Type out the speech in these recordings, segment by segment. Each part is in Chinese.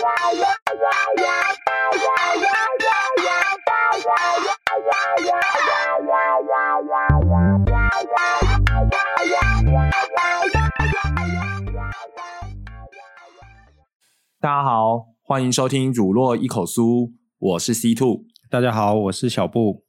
大家好，欢迎收听乳酪一口酥，我是 C Two。大家好，我是小布。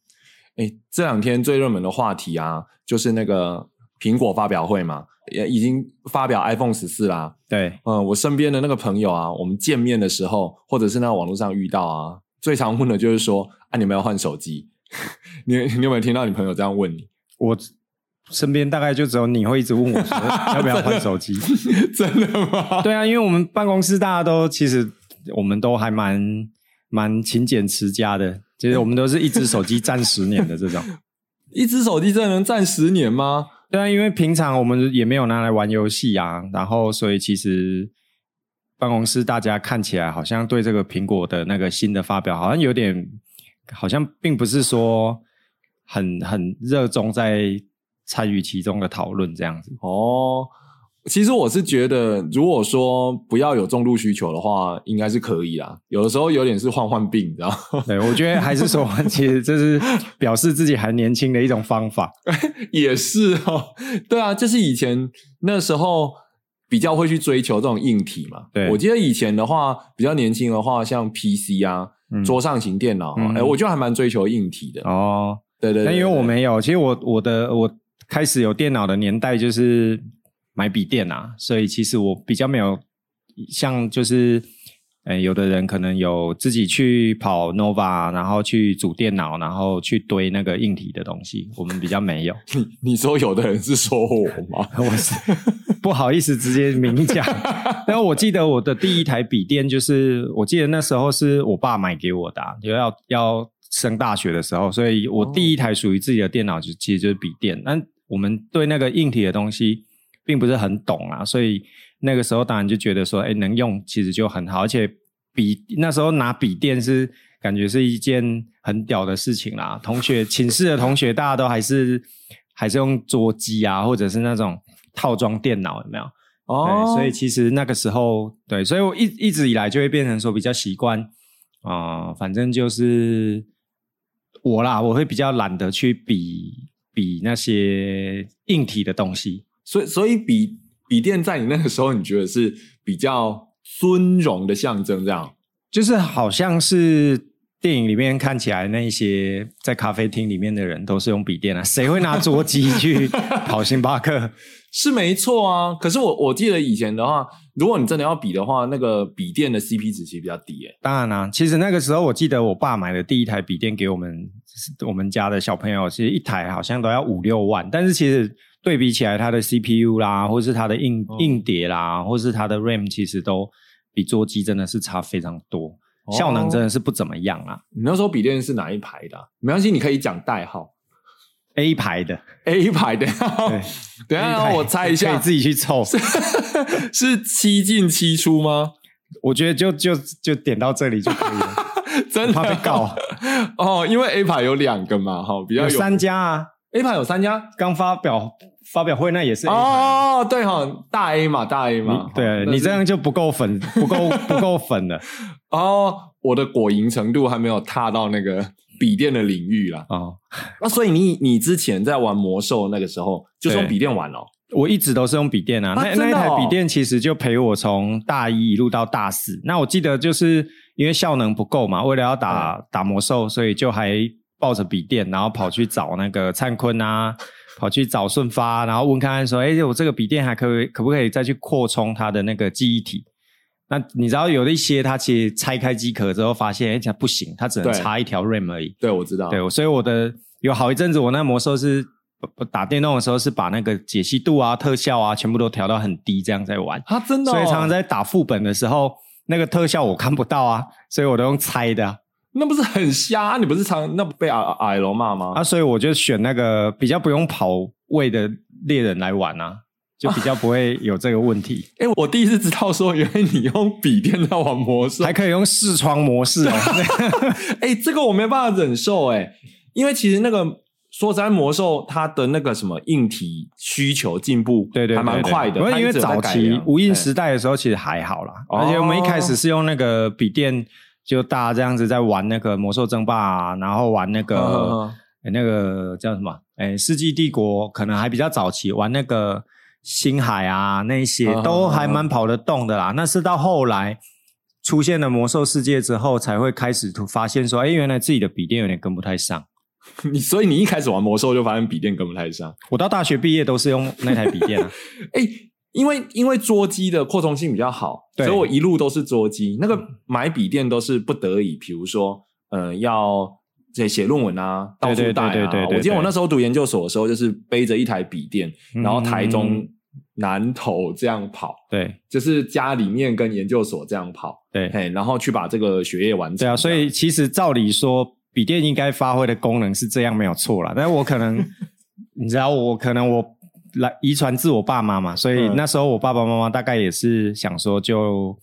哎，这两天最热门的话题啊，就是那个苹果发表会嘛，也已经发表 iPhone 十四啦。对，嗯，我身边的那个朋友啊，我们见面的时候，或者是那网络上遇到啊，最常问的就是说，啊，你们要换手机？你你有没有听到你朋友这样问你？我身边大概就只有你会一直问我说要不要换手机。真的吗？对啊，因为我们办公室大家都其实我们都还蛮蛮勤俭持家的，其实我们都是一只手机占十年的这种。一只手机真的能占十年吗？对啊，因为平常我们也没有拿来玩游戏啊，然后所以其实办公室大家看起来好像对这个苹果的那个新的发表，好像有点好像并不是说很很热衷在参与其中的讨论这样子。哦，其实我是觉得，如果说不要有重度需求的话，应该是可以啦。有的时候有点是患患病，你知道吗？对，我觉得还是说，其实这是表示自己还年轻的一种方法。也是哦，对啊，就是以前那时候比较会去追求这种硬体嘛。对我记得以前的话，比较年轻的话，像 PC 啊，嗯桌上型电脑，哎、嗯我就还蛮追求硬体的。哦，对对对但因为我对没有，其实我我的我开始有电脑的年代就是买笔电啊，所以其实我比较没有像就是，呃，有的人可能有自己去跑 Nova，然后去组电脑，然后去堆那个硬体的东西，我们比较没有。你你说有的人是说我吗？我是不好意思直接明讲，然后我记得我的第一台笔电就是，我记得那时候是我爸买给我的、啊，就要要升大学的时候，所以我第一台属于自己的电脑就其实就是笔电。但我们对那个硬体的东西并不是很懂啊，所以那个时候当然就觉得说，哎，能用其实就很好，而且笔那时候拿笔电是感觉是一件很屌的事情啦。同学寝室的同学大家都还是 还是用桌机啊，或者是那种套装电脑，有没有？哦对，所以其实那个时候，对，所以我一一直以来就会变成说比较习惯啊、反正就是我啦，我会比较懒得去比比那些硬体的东西。所以所以笔笔电在你那个时候，你觉得是比较尊荣的象征，这样？就是好像是电影里面看起来那一些在咖啡厅里面的人都是用笔电啊，谁会拿桌机去跑星巴克？是没错啊，可是我我记得以前的话，如果你真的要比的话，那个笔电的 CP 值其实比较低诶。当然啦、其实那个时候我记得我爸买的第一台笔电给我们我们家的小朋友，其实一台好像都要五六万，但是其实对比起来，它的 CPU 啦，或是它的硬、哦。硬碟啦，或是它的 RAM，其实都比桌机真的是差非常多，哦。效能真的是不怎么样啊。你那时候笔电是哪一排的啊、没关系，你可以讲代号。A 牌的，A 排的。对，等下让我猜一下，可以自己去凑。是七进七出吗？我觉得就就就点到这里就可以了，真的怕被告。哦，因为 A 牌有两个嘛，哈，比较有三家啊，A 牌有三家？刚发表发表会那也是。哦，对哈，大 A 嘛，大 A 嘛你，对你这样就不够粉，不够不够粉了哦，我的果蝇程度还没有踏到那个 笔电的领域啦。哦。那所以你你之前在玩魔兽那个时候，就是用对笔电玩哦。我一直都是用笔电啊，啊那哦那一台笔电其实就陪我从大一一路到大四。那我记得就是因为效能不够嘛，为了要打、嗯打魔兽，所以就还抱着笔电，然后跑去找那个灿坤啊，跑去找顺发，然后问看看说，哎，我这个笔电还可以可不可以再去扩充它的那个记忆体？那你知道有的一些它其实拆开机壳之后发现，哎，它不行，它只能插一条 RAM 而已。对，我知道。对，所以我的有好一阵子，我那魔兽是打电动的时候是把那个解析度啊、特效啊全部都调到很低，这样在玩。啊，真的、哦，所以常常在打副本的时候，那个特效我看不到啊，所以我都用猜的啊。那不是很瞎？啊你不是常那不被矮矮龙骂吗？啊所以我就选那个比较不用跑位的猎人来玩啊，就比较不会有这个问题。哎、我第一次知道说，原来你用笔电在玩魔兽，还可以用视窗模式哦。哎、这个我没办法忍受哎、因为其实那个说实在，魔兽它的那个什么硬体需求进步，对对，还蛮快的。因为早期无印时代，代的时候其实还好啦，而且我们一开始是用那个笔电，就大家这样子在玩那个魔兽争霸，啊，然后玩那个那个叫什么？哎，世纪帝国可能还比较早期，玩那个星海啊，那些都还蛮跑得动的啦。那是到后来出现了魔兽世界之后，才会开始发现说，哎，原来自己的笔电有点跟不太上。你所以你一开始玩魔兽就发现笔电跟不太上。我到大学毕业都是用那台笔电啊。哎，因为因为桌机的扩充性比较好，所以我一路都是桌机。那个买笔电都是不得已，比如说，呃，要这写论文啊，到处带啊。我记得我那时候读研究所的时候，就是背着一台笔电，然后台中南投这样跑。对，就是家里面跟研究所这样跑。对，嘿，然后去把这个学业完成。对啊，所以其实照理说。笔电应该发挥的功能是这样没有错啦，但是我可能，你知道，我可能我来遗传自我爸妈嘛，所以那时候我爸爸妈妈大概也是想说，就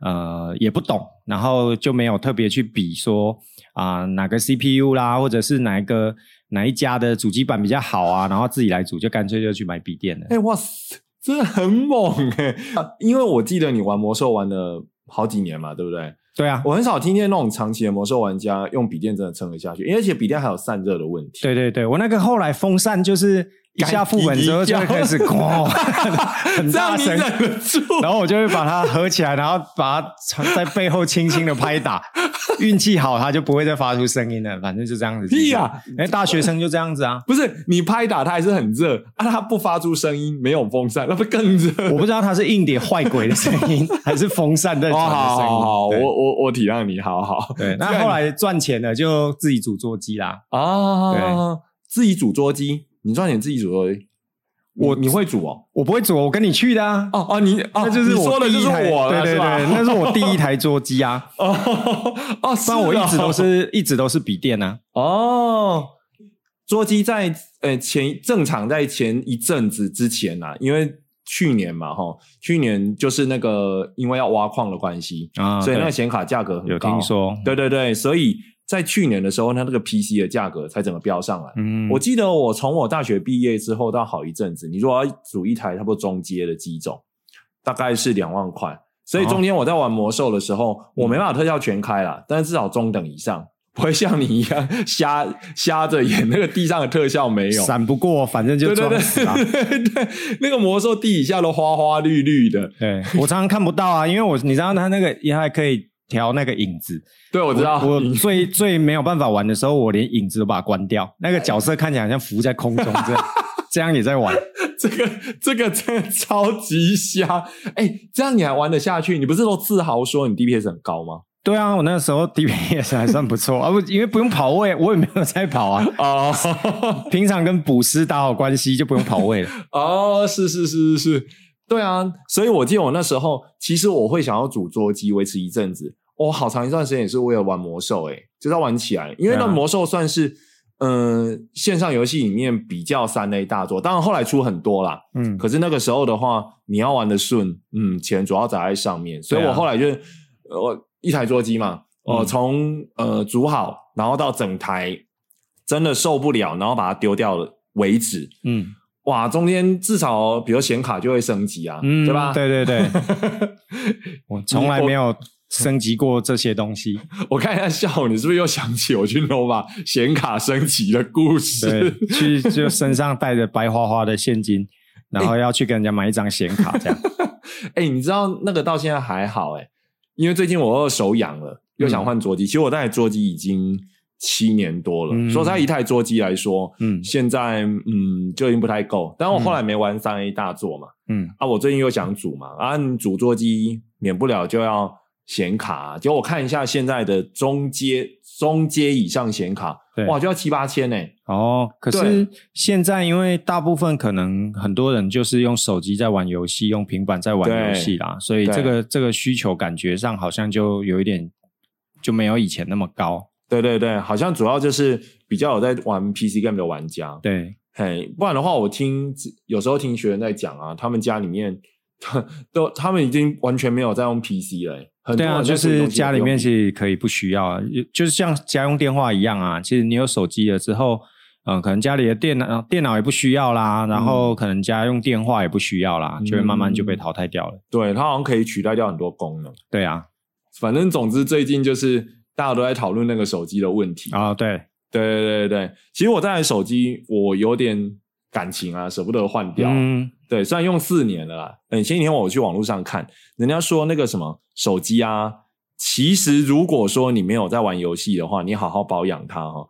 呃也不懂，然后就没有特别去比说啊哪个 CPU 啦，或者是哪一个哪一家的主机板比较好啊，然后自己来组，就干脆就去买笔电了。哎哇塞，真的很猛哎！因为我记得你玩魔兽玩了好几年嘛，对不对？对啊，我很少听见那种长期的魔兽玩家用笔电真的撑得下去，因为而且笔电还有散热的问题。对对对，我那个后来风扇就是。一下副本之后就会开始咣，很大声，然后我就会把它合起来，然后把它在背后轻轻的拍打，运气好它就不会再发出声音了。反正就这样子。屁呀！哎，大学生就这样子啊？不是，你拍打它还是很热啊，它不发出声音，没有风扇，那不更热？我不知道它是硬碟坏鬼的声音，还是风扇在传的声音。好，好，我我我体谅你，好好。对，那后来赚钱了，就自己组桌机啦。啊，对，自己组桌机。你赚钱自己煮而已，我你会煮哦？我不会煮，我跟你去的啊！哦哦，你那就是说的就是我，对对对，那是我第一台桌机啊！哦哦，然我一直都是一直都是笔电啊。哦，桌机在呃前正常在前一阵子之前呐，因为去年嘛哈，去年就是那个因为要挖矿的关系啊，所以那个显卡价格很高。有听说？对对对，所以。在去年的时候，它那个 PC 的价格才整个飙上来。嗯，我记得我从我大学毕业之后到好一阵子，你如果要组一台差不多中阶的机种，大概是两万块。所以中间我在玩魔兽的时候，我没办法特效全开了，但是至少中等以上，不会像你一样瞎瞎着眼。那个地上的特效没有闪不过，反正就撞死了。对，那个魔兽地底下都花花绿绿的。对我常常看不到啊，因为我你知道它那个也还可以。调那个影子，对，我知道。我 最最没有办法玩的时候，我连影子都把它关掉。那个角色看起来像浮在空中这样，这样也在玩。这个这个真的超级瞎！哎，这样你还玩得下去？你不是都自豪说你 DPS 很高吗？对啊，我那时候 DPS 还算不错啊，不，因为不用跑位，我也没有在跑啊。哦，平常跟捕师打好关系就不用跑位了。哦，是是是是是，对啊。所以我记得我那时候，其实我会想要组桌机维持一阵子。我好长一段时间也是为了玩魔兽，哎，就是要玩起来，因为那魔兽算是嗯线上游戏里面比较三 A 大作，当然后来出很多啦，嗯，可是那个时候的话，你要玩的顺，嗯，钱主要砸在上面，所以我后来就我一台桌机嘛，我从呃组好，然后到整台真的受不了，然后把它丢掉了为止，嗯，哇，中间至少比如显卡就会升级啊，对吧？对对对，我从来没有。升级过这些东西，我看一下笑，你是不是又想起我去 nova 显卡升级的故事？去就身上带着白花花的现金，然后要去跟人家买一张显卡，这样。哎，你知道那个到现在还好哎，因为最近我又手痒了，又想换桌机。其实我那台桌机已经七年多了，说在一台桌机来说，嗯，现在嗯就已经不太够。但我后来没玩三 A 大作嘛，嗯。啊，我最近又想组嘛，啊，组桌机免不了就要。显卡，结果我看一下现在的中阶、中阶以上显卡，哇，就要七八千呢。哦，可是现在因为大部分可能很多人就是用手机在玩游戏，用平板在玩游戏啦，所以这个这个需求感觉上好像就有一点就没有以前那么高。对对对，好像主要就是比较有在玩 PC game 的玩家。对，嘿，不然的话，我听有时候听学员在讲啊，他们家里面都他们已经完全没有在用 PC 了。对啊，就是家里面是可以不需要啊，就是像家用电话一样啊。其实你有手机了之后，嗯，可能家里的电脑电脑也不需要啦，然后可能家用电话也不需要啦，就会慢慢就被淘汰掉了。对，它好像可以取代掉很多功能。对啊，反正总之最近就是大家都在讨论那个手机的问题。啊，对，对对对对，其实我这台手机我有点感情啊，舍不得换掉。嗯，对，虽然用四年了啦，嗯，前几天我去网络上看，人家说那个什么手机啊，其实如果说你没有在玩游戏的话，你好好保养它哈、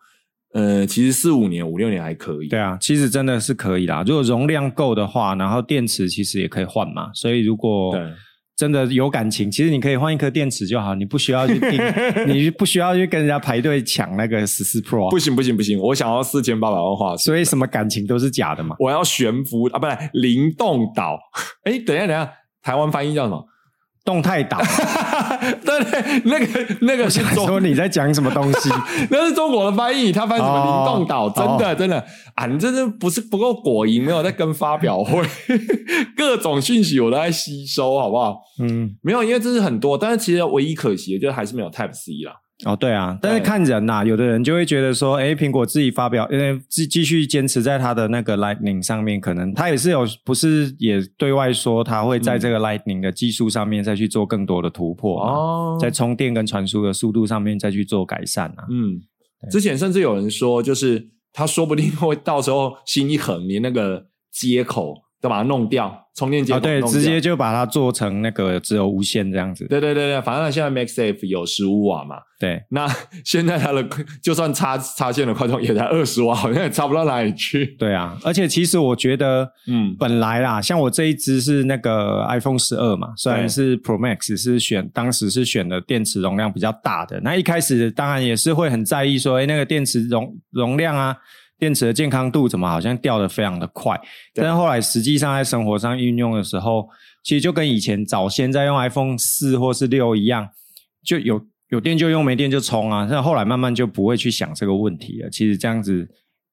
呃，其实四五年、五六年还可以。对啊，其实真的是可以啦。如果容量够的话，然后电池其实也可以换嘛。所以如果对真的有感情，其实你可以换一颗电池就好，你不需要去订，你不需要去跟人家排队抢那个十四 Pro 啊。不行不行不行，我想要四千八百万画素，所以什么感情都是假的嘛。我要悬浮啊，不对灵动岛。哎，等一下等一下，台湾翻译叫什么？动态岛，对 对，那个那个是中说你在讲什么东西？那是中国的翻译，他翻什么哦灵动岛？真的真的啊，你真的不是不够果蝇，没有在跟发表会，各种讯息我都在吸收，好不好？嗯，没有，因为这是很多，但是其实唯一可惜的就是还是没有 Type C 啦。哦，对啊，但是看人呐、有的人就会觉得说，哎，苹果自己发表，呃，继继续坚持在它的那个 Lightning 上面，可能它也是有，不是也对外说它会在这个 Lightning 的技术上面再去做更多的突破嘛，哦。在充电跟传输的速度上面再去做改善啊。嗯，之前甚至有人说，就是他说不定会到时候心一横，连那个接口都把它弄掉，充电接口弄掉。直接就把它做成那个只有无线这样子。对对对对，反正现在 MaxSafe 有十五瓦嘛，对，那 现在它的就算插插线的快充也才二十瓦，好像也差不到哪里去。对啊，而且其实我觉得，嗯。本来啦，像我这一只是那个 iPhone 十二嘛，虽然是 Pro Max 是选当时是选的电池容量比较大的，那一开始当然也是会很在意说，哎，那个电池容容量啊，电池的健康度怎么好像掉的非常的快，但是后来实际上在生活上运用的时候，其实就跟以前早先在用 iPhone 四或是六一样，就有有电就用，没电就充啊。但后来慢慢就不会去想这个问题了。其实这样子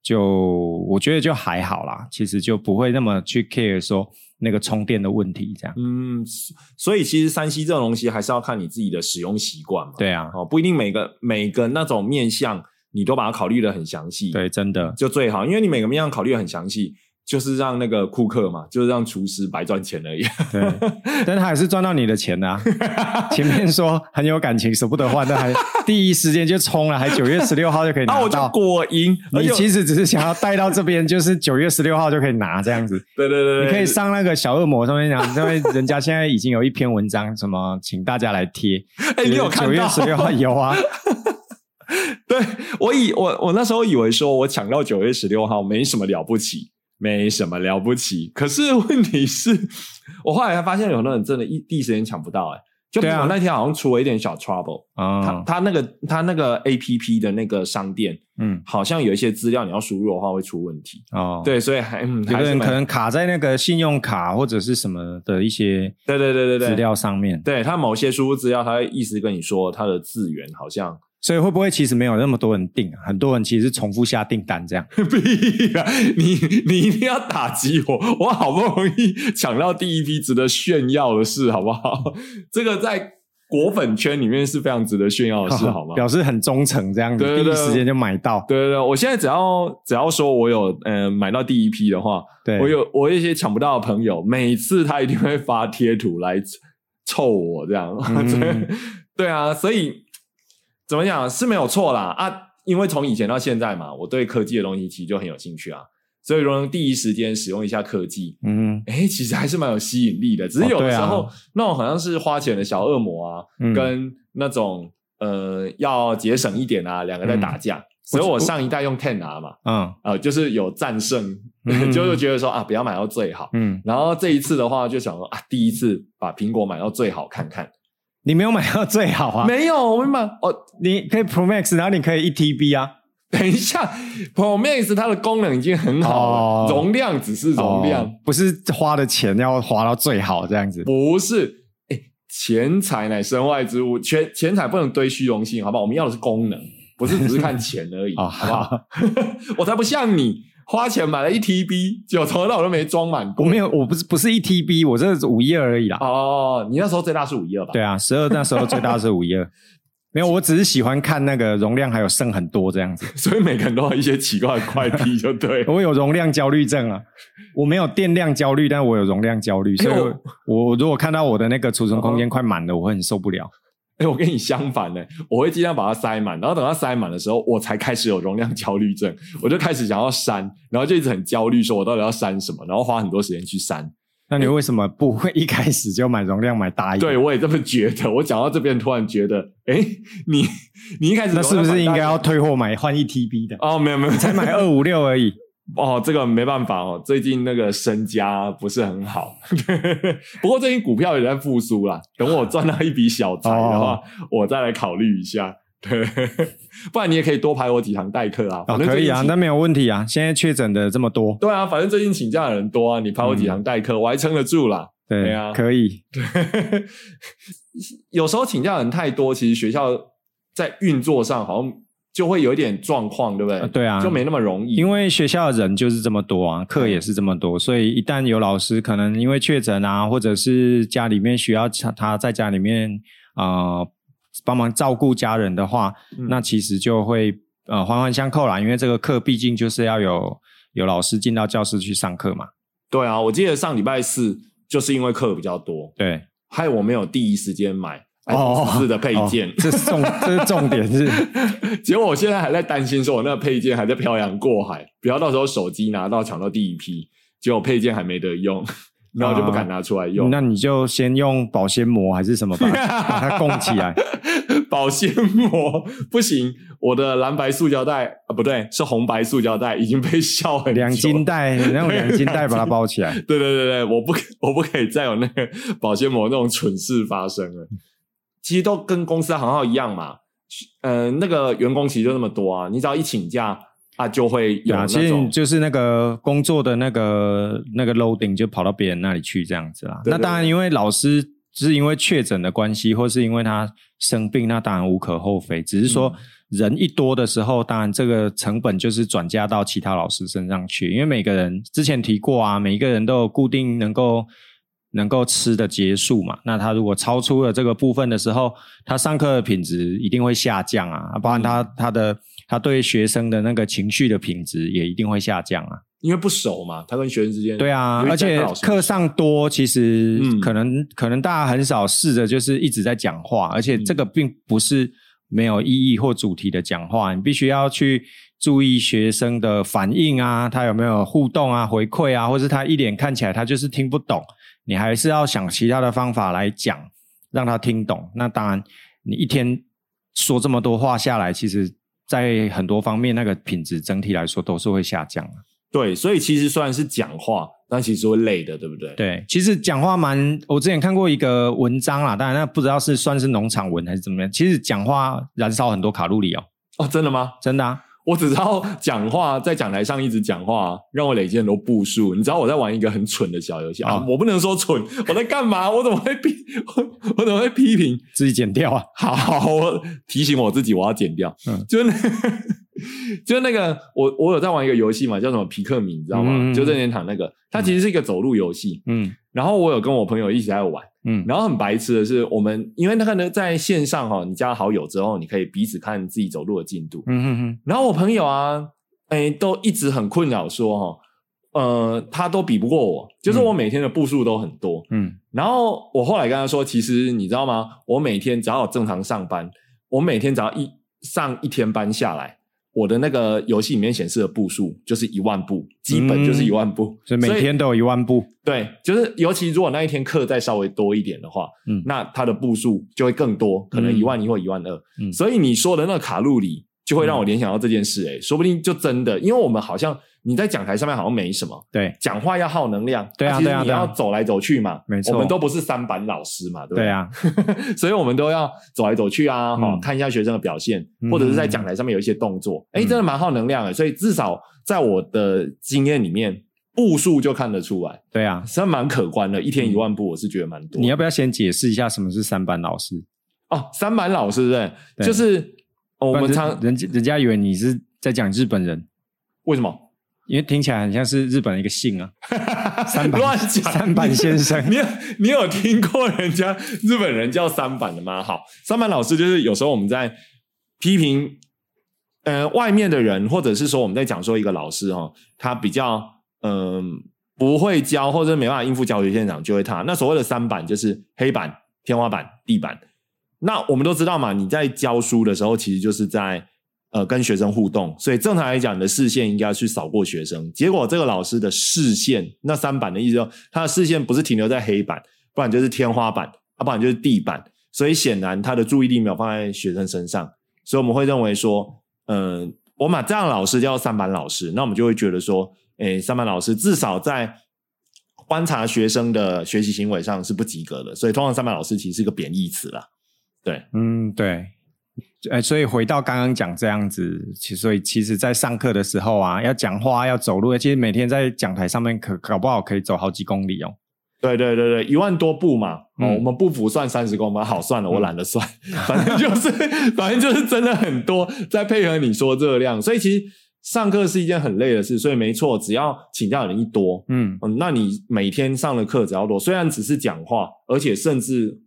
就我觉得就还好啦，其实就不会那么去 care 说那个充电的问题这样。嗯，所以其实三 C 这种东西还是要看你自己的使用习惯嘛。对啊，哦，不一定每个每个那种面向你都把它考虑的很详细，，对，真的，就最好，因为你每个面向考虑的很详细，就是让那个顾客嘛，就是让厨师白赚钱而已。对，但他还是赚到你的钱呐啊。前面说很有感情，舍不得换，但还 第一时间就冲了，还九月十六号就可以啊，我就拿到。果赢，你其实只是想要带到这边，就是九月十六号就可以拿这样子。对对对，对你可以上那个小恶魔上面讲，因为人家现在已经有一篇文章，什么请大家来贴。哎，你有看到？九月十六号有啊？对我以我我那时候以为说我抢到九月十六号没什么了不起，没什么了不起。可是问题是，我后来才发现有很多人真的一第一时间抢不到、哎，就我那天好像出了一点小 trouble，、他啊，他那个他那个 A P P 的那个商店嗯，好像有一些资料你要输入的话会出问题，哦，，对，所以还嗯有人可能卡在那个信用卡或者是什么的一些对对对对对。资料上面，对他某些输入资料，他会意思跟你说他的字源好像所以会不会其实没有那么多人订啊？很多人其实是重复下订单这样。必啊！你你一定要打击我，我好不容易抢到第一批值得炫耀的事，好不好？这个在果粉圈里面是非常值得炫耀的事，好吗？表示很忠诚这样子，对对对第一时间就买到。对对对，我现在只要只要说我有呃买到第一批的话，我有我有一些抢不到的朋友，每次他一定会发贴图来凑我这样，嗯对对啊，所以怎么讲是没有错啦。啊，因为从以前到现在嘛，我对科技的东西其实就很有兴趣啊，所以如能第一时间使用一下科技，嗯哎，其实还是蛮有吸引力的。只是有的时候、那种好像是花钱的小恶魔啊，嗯。跟那种呃要节省一点啊，两个在打架。所以我上一代用 Ten R 嘛，嗯。呃，就是有战胜，嗯。就是觉得说啊，不要买到最好。嗯，然后这一次的话，就想说啊，第一次把苹果买到最好看看。你没有买到最好啊？没有，我没买哦。你可以 Pro Max，然后你可以一 TB 啊。等一下，Pro Max 它的功能已经很好了，哦容量只是容量，哦不是花的钱要花到最好这样子。不是。哎，钱财乃身外之物，钱钱财不能堆虚荣心，好不好？我们要的是功能，不是只是看钱而已，哦好不好？我才不像你花钱买了一 TB，结果从头到尾都没装满过。我没有，我不是不是一 TB，我这是五一二而已啦。哦，你那时候最大是五一二吧？对啊，十二那时候最大是五一二。没有，我只是喜欢看那个容量还有剩很多这样子。所以每个人都有一些奇怪的快递，就对。我有容量焦虑症啊，我没有电量焦虑，但我有容量焦虑，所以哎我我如果看到我的那个储存空间快满了，我会很受不了。哎、我跟你相反呢，我会尽量把它塞满，然后等它塞满的时候，我才开始有容量焦虑症，我就开始想要删，然后就一直很焦虑，说我到底要删什么，然后花很多时间去删。那你为什么不会 一开始就买容量买大一点？对，我也这么觉得。我讲到这边，突然觉得，哎，你你一开始那是不是应该要退货买换一 TB 的？哦，没有没有，才买二五六而已。哦，这个没办法哦，最近那个身家不是很好，不过最近股票也在复苏啦。等我赚到一笔小财的话，我再来考虑一下。对，不然你也可以多排我几堂代课啊。哦，反正可以啊，那没有问题啊。现在确诊的这么多，对啊，反正最近请假的人多啊，你排我几堂代课，我还撑得住啦。对对啊可以。对 有时候请假的人太多，其实学校在运作上好像就会有一点状况，对不对？呃对啊就没那么容易。因为学校的人就是这么多啊，课也是这么多，所以一旦有老师可能因为确诊啊，或者是家里面需要他他在家里面呃帮忙照顾家人的话，嗯那其实就会呃环环相扣啦。因为这个课毕竟就是要有有老师进到教室去上课嘛。对啊，我记得上礼拜四就是因为课比较多，对，害我没有第一时间买哦 iPhone 四的配件哦。这是重这是重点是，结果我现在还在担心，说我那个配件还在漂洋过海，不要到时候手机拿到抢到第一批，结果配件还没得用，然后就不敢拿出来用。那你就先用保鲜膜还是什么把它 把它供起来。保鲜膜不行，我的蓝白塑胶袋啊，不对，是红白塑胶袋已经被笑很久两斤袋，你用两斤袋把它包起来。对对对对，我不我不可以再有那个保鲜膜那种蠢事发生了。其实都跟公司行号一样嘛，呃，那个员工其实就那么多啊，你只要一请假啊，就会有对啊，那其实种就是那个工作的那个那个 loading 就跑到别人那里去这样子啦。对对那当然，因为老师是因为确诊的关系，或是因为他生病，那当然无可厚非。只是嗯说人一多的时候，当然这个成本就是转嫁到其他老师身上去，因为每个人之前提过啊，每一个人都有固定能够。能够吃的结束嘛？那他如果超出了这个部分的时候，他上课的品质一定会下降啊，包含他他的他对学生的那个情绪的品质也一定会下降啊。因为不熟嘛，他跟学生之间对啊，而且课上多，其实嗯可能、可能大家很少试着就是一直在讲话，而且这个并不是没有意义或主题的讲话，你必须要去注意学生的反应啊，他有没有互动啊、回馈啊，或是他一脸看起来他就是听不懂，你还是要想其他的方法来讲，让他听懂。那当然，你一天说这么多话下来，其实在很多方面那个品质整体来说都是会下降的。对，所以其实虽然是讲话，但其实会累的，对不对？对，其实讲话蛮，我之前看过一个文章啦，当然那不知道是算是农场文还是怎么样。其实讲话燃烧很多卡路里哦，哦，真的吗？真的啊。我只知道讲话，在讲台上一直讲话，让我累积很多步数。你知道我在玩一个很蠢的小游戏啊啊，我不能说蠢，我在干嘛？我怎么会批？我我怎么会批评？自己剪掉啊。好，我提醒我自己，我要剪掉。嗯就是那 就那个，我我有在玩一个游戏嘛，叫什么皮克米，你知道吗？嗯嗯嗯就任天堂那个，它其实是一个走路游戏。嗯然后我有跟我朋友一起在玩，嗯然后很白痴的是，我们因为那个呢，在线上哈、你加好友之后，你可以彼此看自己走路的进度。嗯嗯嗯，然后我朋友啊，哎，都一直很困扰说哈、呃，他都比不过我，就是我每天的步数都很多。嗯然后我后来跟他说，其实你知道吗？我每天只要正常上班，我每天只要一上一天班下来，我的那个游戏里面显示的步数就是一万步，基本就是一万步，所以每天都有一万步。对，就是尤其如果那一天课再稍微多一点的话，嗯那它的步数就会更多，可能嗯一万一或一万二。嗯所以你说的那个卡路里，就会让我联想到这件事、欸，说不定就真的，因为我们好像你在讲台上面好像没什么，对讲话要耗能量，对啊你对啊对啊要走来走去嘛，没错我们都不是三板老师嘛，对不对？对啊，所以我们都要走来走去啊，哈、嗯看一下学生的表现，嗯或者是在讲台上面有一些动作，哎、嗯真的蛮耗能量的。所以至少在我的经验里面，步数就看得出来，对啊。真的蛮可观的。一天一万步，我是觉得蛮多。你要不要先解释一下什么是三板老师？哦，三板老师对不对，就是、哦我们常人家人家以为你是在讲日本人。为什么？因为听起来很像是日本的一个姓啊，三板乱讲三板先生。你有你有听过人家日本人叫三板的吗？好，三板老师就是有时候我们在批评呃外面的人，或者是说我们在讲说一个老师哈、哦，他比较嗯、不会教，或者没办法应付教学现场，就会他。那所谓的三板就是黑板、天花板、地板。那我们都知道嘛，你在教书的时候，其实就是在呃跟学生互动，所以正常来讲，你的视线应该去扫过学生。结果这个老师的视线，那三板的意思就他的视线不是停留在黑板，不然就是天花板，啊，不然就是地板。所以显然他的注意力没有放在学生身上，所以我们会认为说，嗯、我把这样老师叫三板老师，那我们就会觉得说，诶，三板老师至少在观察学生的学习行为上是不及格的，所以通常三板老师其实是一个贬义词啦。对，嗯，对。哎，所以回到刚刚讲这样子，其所以其实，在上课的时候啊，要讲话要走路，其实每天在讲台上面可搞不好可以走好几公里哦。对对对对，一万多步嘛，哦，嗯。我们步幅算三十公分，好算了，我懒得算，反正就是反正就是真的很多，再配合你说热量，所以其实上课是一件很累的事，所以没错，只要请假的人一多，嗯，嗯，那你每天上的课只要多，虽然只是讲话，而且甚至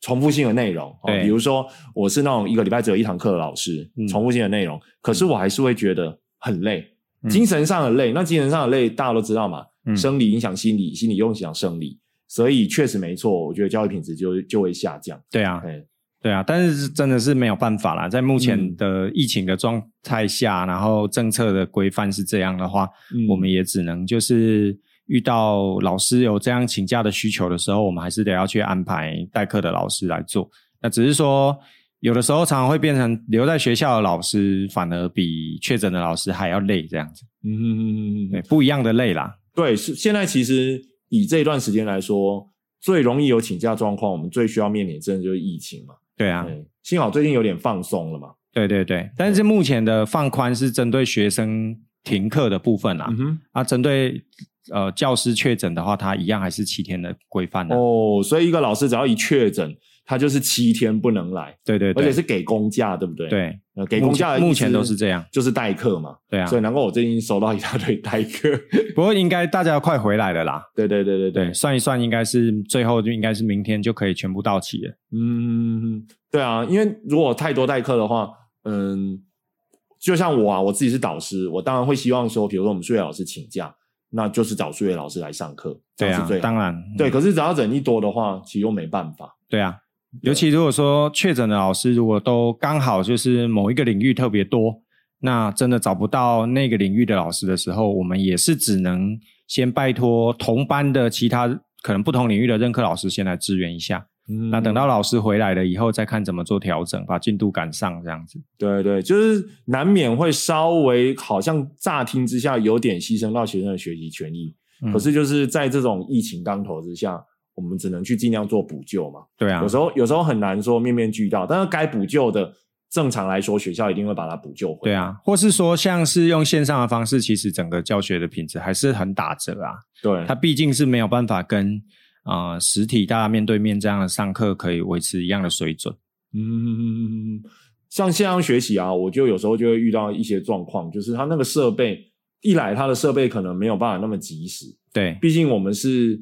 重复性的内容，哦，比如说我是那种一个礼拜只有一堂课的老师，嗯。重复性的内容，可是我还是会觉得很累，嗯。精神上的累。那精神上的累大家都知道嘛，嗯。生理影响心理，心理又影响生理，所以确实没错，我觉得教育品质就就会下降。对啊，对，对啊，但是真的是没有办法啦，在目前嗯。的疫情的状态下，然后政策的规范是这样的话，嗯。我们也只能就是遇到老师有这样请假的需求的时候，我们还是得要去安排代课的老师来做。那只是说，有的时候常常会变成留在学校的老师反而比确诊的老师还要累，这样子，嗯嗯嗯嗯对，嗯，不一样的累啦。对，是现在其实以这一段时间来说，最容易有请假状况，我们最需要面临的真的就是疫情嘛。对啊，对，幸好最近有点放松了嘛。对对对，但是目前的放宽是针对学生停课的部分啦，嗯哼，啊，针对呃教师确诊的话，他一样还是七天的规范的。哦，所以一个老师只要一确诊，他就是七天不能来，对对对，而且是给公假，对不对？，对，呃，给公假的目前都是这样，就是代课嘛。对啊所。以难怪我最近收到一大堆代课。不过应该大家快回来了啦，对对对对对，算一算应该是最后就应该是明天就可以全部到齐了。嗯，对啊，因为如果太多代课的话，嗯，就像我啊，我自己是导师，我当然会希望说，比如说我们数学老师请假，那就是找数学老师来上课，这对啊当然，对。嗯可是只要人一多的话，其实又没办法。对啊。尤其如果说确诊的老师如果都刚好就是某一个领域特别多，那真的找不到那个领域的老师的时候，我们也是只能先拜托同班的其他可能不同领域的任课老师先来支援一下。嗯那等到老师回来了以后，再看怎么做调整，把进度赶上这样子。对对，就是难免会稍微好像乍听之下有点牺牲到学生的学习权益，嗯可是就是在这种疫情当头之下，我们只能去尽量做补救嘛。对啊有，时候有时候很难说面面俱到，但是该补救的，正常来说学校一定会把它补救回来。对啊，或是说像是用线上的方式，其实整个教学的品质还是很打折啊。对，它毕竟是没有办法跟呃实体大家面对面这样的上课可以维持一样的水准。嗯，像线上学习啊，我就有时候就会遇到一些状况，就是它那个设备一来，它的设备可能没有办法那么及时，对毕竟我们是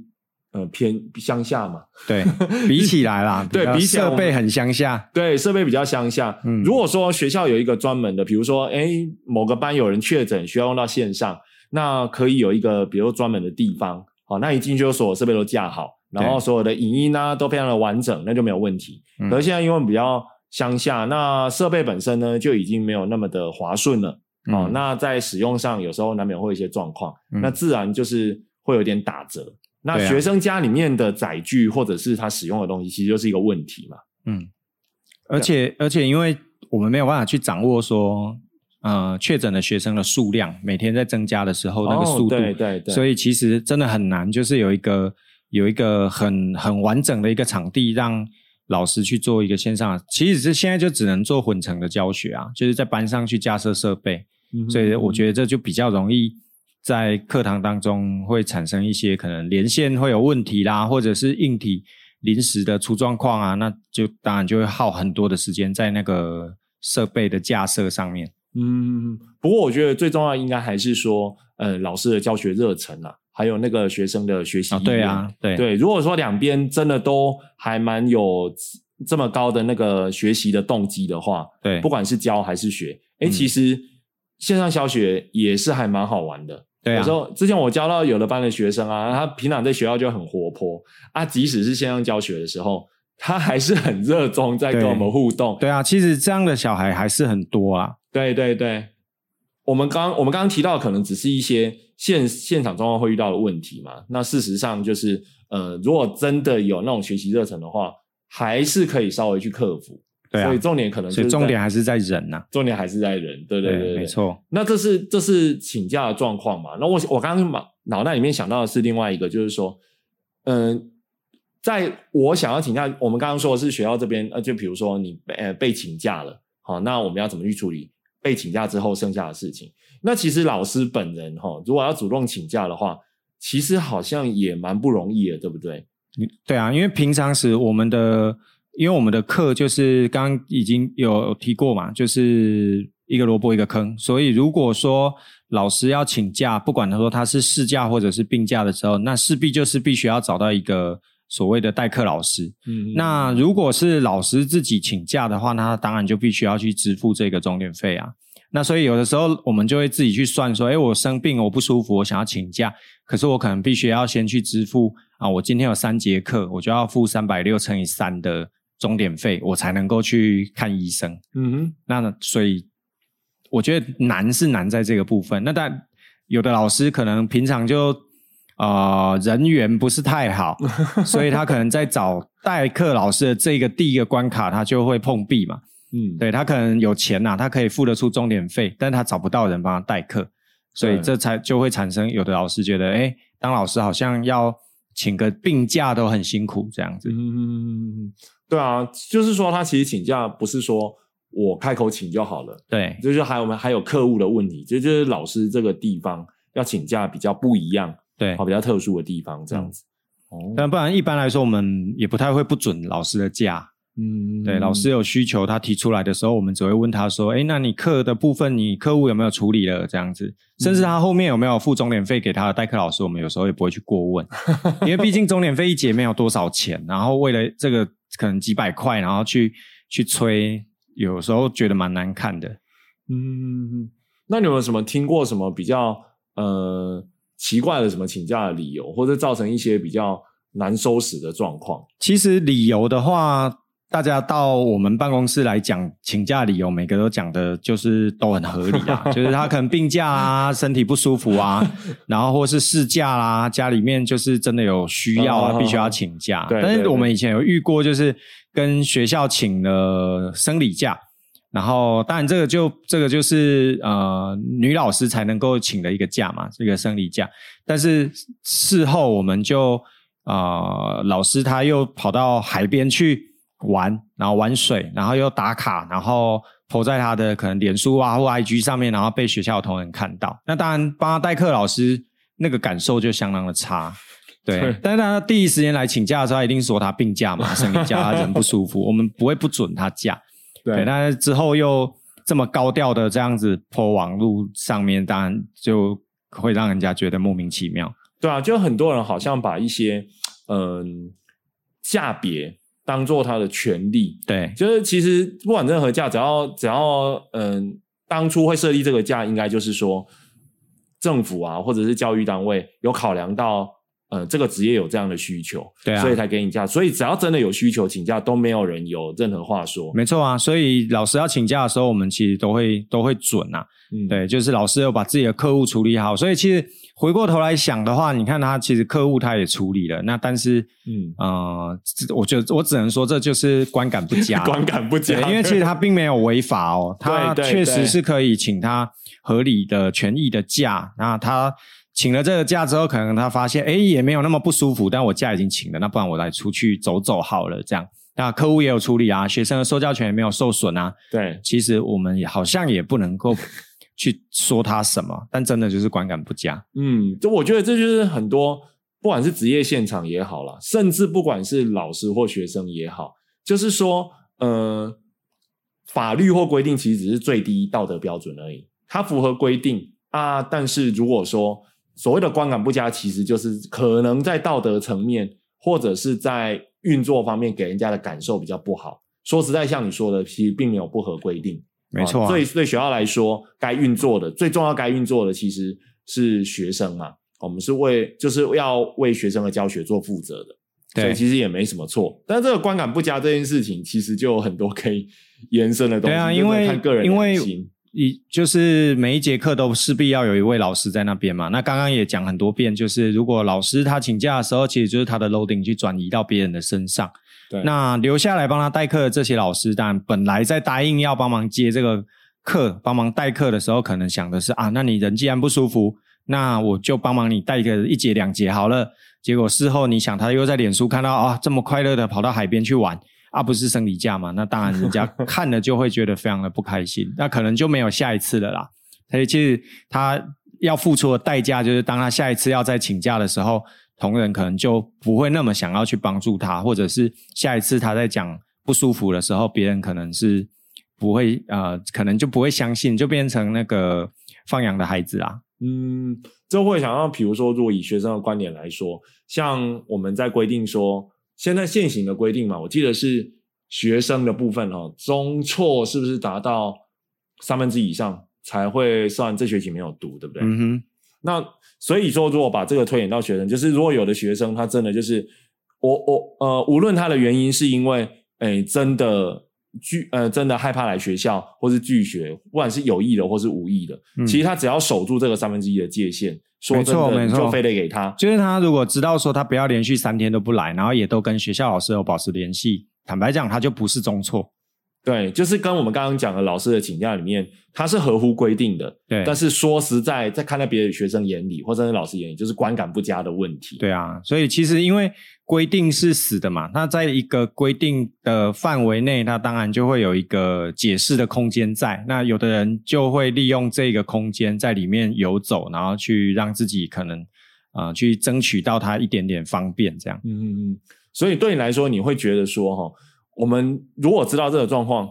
呃偏乡下嘛，对，比起来啦，对比设备很乡下。对，设备比较乡下。嗯如果说学校有一个专门的，比如说，哎，某个班有人确诊，需要用到线上，那可以有一个，比如说专门的地方，好，那一进去所有设备都架好，然后所有的影音啊都非常的完整，那就没有问题。嗯可是现在因为比较乡下，那设备本身呢就已经没有那么的滑顺了，哦，嗯那在使用上有时候难免会有一些状况，嗯那自然就是会有点打折。那学生家里面的载具或者是他使用的东西，其实就是一个问题嘛。嗯，而且而且因为我们没有办法去掌握说，呃，确诊的学生的数量每天在增加的时候那个速度，哦、对对对，所以其实真的很难，就是有一个有一个很很完整的一个场地，让老师去做一个线上。其实是现在就只能做混成的教学啊，就是在班上去架设设备，嗯所以我觉得这就比较容易在课堂当中会产生一些可能连线会有问题啦，或者是硬体临时的出状况啊，那就当然就会耗很多的时间在那个设备的架设上面。嗯，不过我觉得最重要应该还是说，呃，老师的教学热忱啊，还有那个学生的学习。对啊，对对，如果说两边真的都还蛮有这么高的那个学习的动机的话，对不管是教还是学，哎、嗯其实线上教学也是还蛮好玩的。对啊，有时候之前我教到有的班的学生啊，他平常在学校就很活泼啊，即使是线上教学的时候，他还是很热衷在跟我们互动。对啊，其实这样的小孩还是很多啊。对对对，我们刚我们刚刚提到，可能只是一些现现场状况会遇到的问题嘛。那事实上就是，呃，如果真的有那种学习热忱的话，还是可以稍微去克服。对啊所以重点可能是所以重点还是在人呐、重点还是在人。对对对对，没。错。那这是这是请假的状况嘛？那我我刚刚脑脑袋里面想到的是另外一个，就是说，嗯、在我想要请假，我们刚刚说的是学校这边，呃，就比如说你被呃被请假了，好，那我们要怎么去处理被请假之后剩下的事情？那其实老师本人哈，如果要主动请假的话，其实好像也蛮不容易的，对不对？对啊，因为平常时我们的，因为我们的课就是刚刚已经有提过嘛，就是一个萝卜一个坑，所以如果说老师要请假，不管他说他是事假或者是病假的时候，那势必就是必须要找到一个所谓的代课老师。嗯那如果是老师自己请假的话，那他当然就必须要去支付这个钟点费啊。那所以有的时候我们就会自己去算说，哎，我生病，我不舒服，我想要请假，可是我可能必须要先去支付啊，我今天有三节课，我就要付三百六乘以三的钟点费，我才能够去看医生。嗯哼，那呢，所以我觉得难是难在这个部分。那但有的老师可能平常就呃人缘不是太好，所以他可能在找代课老师的这个第一个关卡，他就会碰壁嘛。嗯，对他可能有钱呐、他可以付得出钟点费，但他找不到人帮他代课，所以这才就会产生有的老师觉得，哎，当老师好像要请个病假都很辛苦这样子。嗯，对啊，就是说他其实请假不是说我开口请就好了。对就是还有我们还有客户的问题，这就是老师这个地方要请假比较不一样，对好，比较特殊的地方这样子。哦，但不然一般来说，我们也不太会不准老师的假。嗯对，老师有需求，他提出来的时候，我们只会问他说：“哎，那你课的部分，你客户有没有处理了？”这样子，甚至他后面有没有付钟点费给他的代课老师，我们有时候也不会去过问，因为毕竟钟点费一节没有多少钱，然后为了这个可能几百块，然后去去催，有时候觉得蛮难看的。嗯，那你有没有什么听过什么比较呃奇怪的什么请假的理由，或者造成一些比较难收拾的状况？其实理由的话，大家到我们办公室来讲请假理由，每个都讲的就是都很合理啊，就是他可能病假啊，身体不舒服啊，然后或是事假啦，家里面就是真的有需要啊，哦必须要请假。对但是我们以前有遇过，就是跟学校请了生理假。然后，当然这个就这个就是呃女老师才能够请的一个假嘛，这个生理假。但是事后我们就呃老师他又跑到海边去玩，然后玩水，然后又打卡，然后 po 在他的可能脸书啊或 IG 上面，然后被学校的同仁看到。那当然帮他代课老师那个感受就相当的差。对，对但是他第一时间来请假的时候，他一定说他病假嘛，生理假，他人不舒服，我们不会不准他假。对，但是之后又这么高调的这样子泼网络上面，当然就会让人家觉得莫名其妙。对啊，就很多人好像把一些嗯价别当做他的权利，对。就是其实不管任何价，只要只要嗯，当初会设立这个价，应该就是说政府啊，或者是教育单位有考量到呃这个职业有这样的需求，对啊所以才给你假。所以只要真的有需求请假，都没有人有任何话说。没错啊，所以老师要请假的时候，我们其实都会都会准啊。嗯，对，就是老师有把自己的客户处理好，所以其实回过头来想的话，你看他其实客户他也处理了，那但是嗯，呃，我觉得我只能说这就是观感不佳，观感不佳，，因为其实他并没有违法哦，他确实是可以请他合理的权益的假。那他请了这个假之后，可能他发现，哎，也没有那么不舒服，但我假已经请了，那不然我来出去走走好了，这样。那客户也有处理啊，学生的受教权也没有受损啊。对，其实我们也好像也不能够去说他什么，但真的就是观感不佳。嗯，就我觉得这就是很多，不管是职业现场也好啦，甚至不管是老师或学生也好，就是说，呃，法律或规定其实只是最低道德标准而已，它符合规定啊，但是如果说所谓的观感不佳，其实就是可能在道德层面或者是在运作方面给人家的感受比较不好。说实在，像你说的，其实并没有不合规定，没错。所以对学校来说，该运作的最重要该运作的其实是学生嘛。我们是为就是要为学生的教学做负责的。所以其实也没什么错，但这个观感不佳这件事情，其实就有很多可以延伸的东西。对啊，因为看个人因为一就是每一节课都势必要有一位老师在那边嘛。那刚刚也讲很多遍，就是如果老师他请假的时候，其实就是他的 loading 去转移到别人的身上。对，那留下来帮他代课的这些老师，当然本来在答应要帮忙接这个课、帮忙代课的时候，可能想的是啊，那你人既然不舒服，那我就帮忙你带个一节两节好了。结果事后你想，他又在脸书看到啊，这么快乐的跑到海边去玩啊，不是生理假嘛？那当然，人家 看了就会觉得非常的不开心，那可能就没有下一次了啦。所以其实他要付出的代价，就是当他下一次要再请假的时候，同仁可能就不会那么想要去帮助他，或者是下一次他在讲不舒服的时候，别人可能是不会呃，可能就不会相信，就变成那个放羊的孩子啊。嗯，这会想要，比如说，如果以学生的观点来说，像我们在规定说，现在现行的规定嘛，我记得是学生的部分哦，中辍是不是达到三分之以上才会算这学期没有读，对不对？嗯哼。那所以说，如果把这个推演到学生，就是如果有的学生他真的就是我我呃，无论他的原因是因为哎真的。拒呃，真的害怕来学校，或是拒学，不管是有意的或是无意的，其实他只要守住这个三分之一的界限，说真的，就非得给他。就是他如果知道说他不要连续三天都不来，然后也都跟学校老师有保持联系，坦白讲，他就不是中错。对，就是跟我们刚刚讲的老师的请假里面，它是合乎规定的。对，但是说实在，在看在别的学生眼里，或者是老师眼里，就是观感不佳的问题。对啊，所以其实因为规定是死的嘛，那在一个规定的范围内，它当然就会有一个解释的空间在。那有的人就会利用这个空间在里面游走，然后去让自己可能啊去争取到他一点点方便，这样。嗯嗯嗯。所以对你来说，你会觉得说哈。我们如果知道这个状况，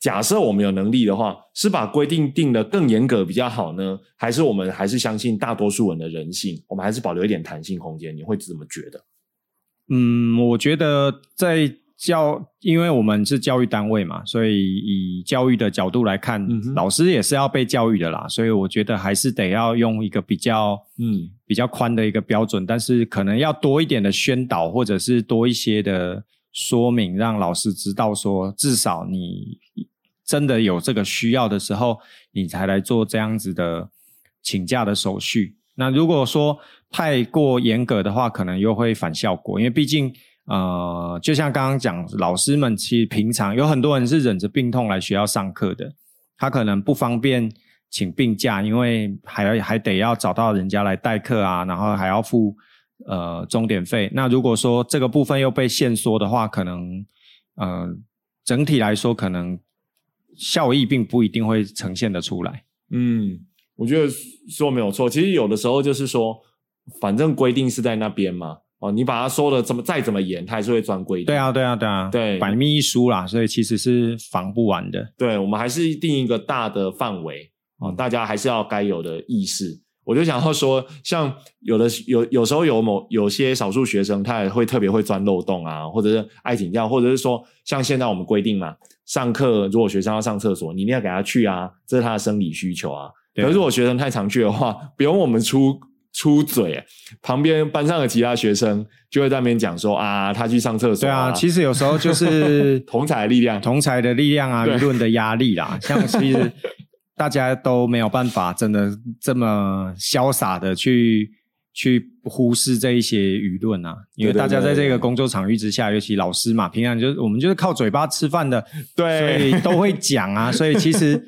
假设我们有能力的话，是把规定定的更严格比较好呢，还是我们还是相信大多数人的人性，我们还是保留一点弹性空间？你会怎么觉得？嗯，我觉得在教，因为我们是教育单位嘛，所以以教育的角度来看，老师也是要被教育的啦，所以我觉得还是得要用一个比较嗯比较宽的一个标准，但是可能要多一点的宣导，或者是多一些的。说明让老师知道，说至少你真的有这个需要的时候，你才来做这样子的请假的手续。那如果说太过严格的话，可能又会反效果。因为毕竟，呃，就像刚刚讲，老师们其实平常有很多人是忍着病痛来学校上课的，他可能不方便请病假，因为还要还得要找到人家来代课啊，然后还要付。呃，终点费。那如果说这个部分又被限缩的话，可能呃，整体来说可能效益并不一定会呈现的出来。嗯，我觉得说没有错。其实有的时候就是说，反正规定是在那边嘛。哦，你把它说的怎么再怎么严，它还是会钻规定。对啊，对啊，对啊，对，百密一疏啦，所以其实是防不完的。对，我们还是定一个大的范围哦，大家还是要该有的意识。我就想要说，像有的有有时候有某有些少数学生，他也会特别会钻漏洞啊，或者是爱请教，或者是说，像现在我们规定嘛，上课如果学生要上厕所，你一定要给他去啊，这是他的生理需求啊。可是如果学生太常去的话，不用我们出出嘴，旁边班上的其他学生就会在那边讲说啊，他去上厕所。对啊，其实有时候就是 同才的力量，同才的力量啊，舆论的压力啦，像其实。大家都没有办法，真的这么潇洒的去去忽视这一些舆论啊！因为大家在这个工作场域之下，尤其老师嘛，平常就是我们就是靠嘴巴吃饭的，对，所以都会讲啊。所以其实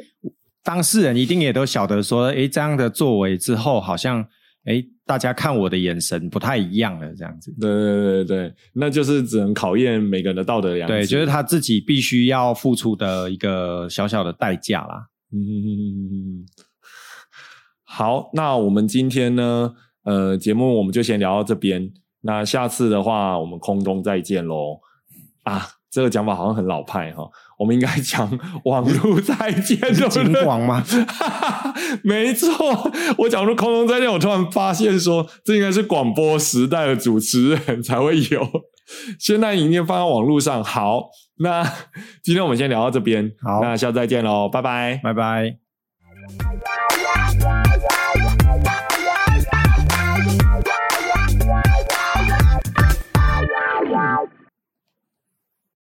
当事人一定也都晓得说，哎，这样的作为之后，好像哎，大家看我的眼神不太一样了，这样子。对对对对，那就是只能考验每个人的道德良知。对，就是他自己必须要付出的一个小小的代价啦。嗯，好，那我们今天呢，呃，节目我们就先聊到这边。那下次的话，我们空中再见喽。啊，这个讲法好像很老派哈。我们应该讲网络再见，对 金广吗？没错，我讲出空中再见，我突然发现说，这应该是广播时代的主持人才会有。现在已经放在网络上，好，那今天我们先聊到这边，好，那下次再见喽，拜拜，拜拜。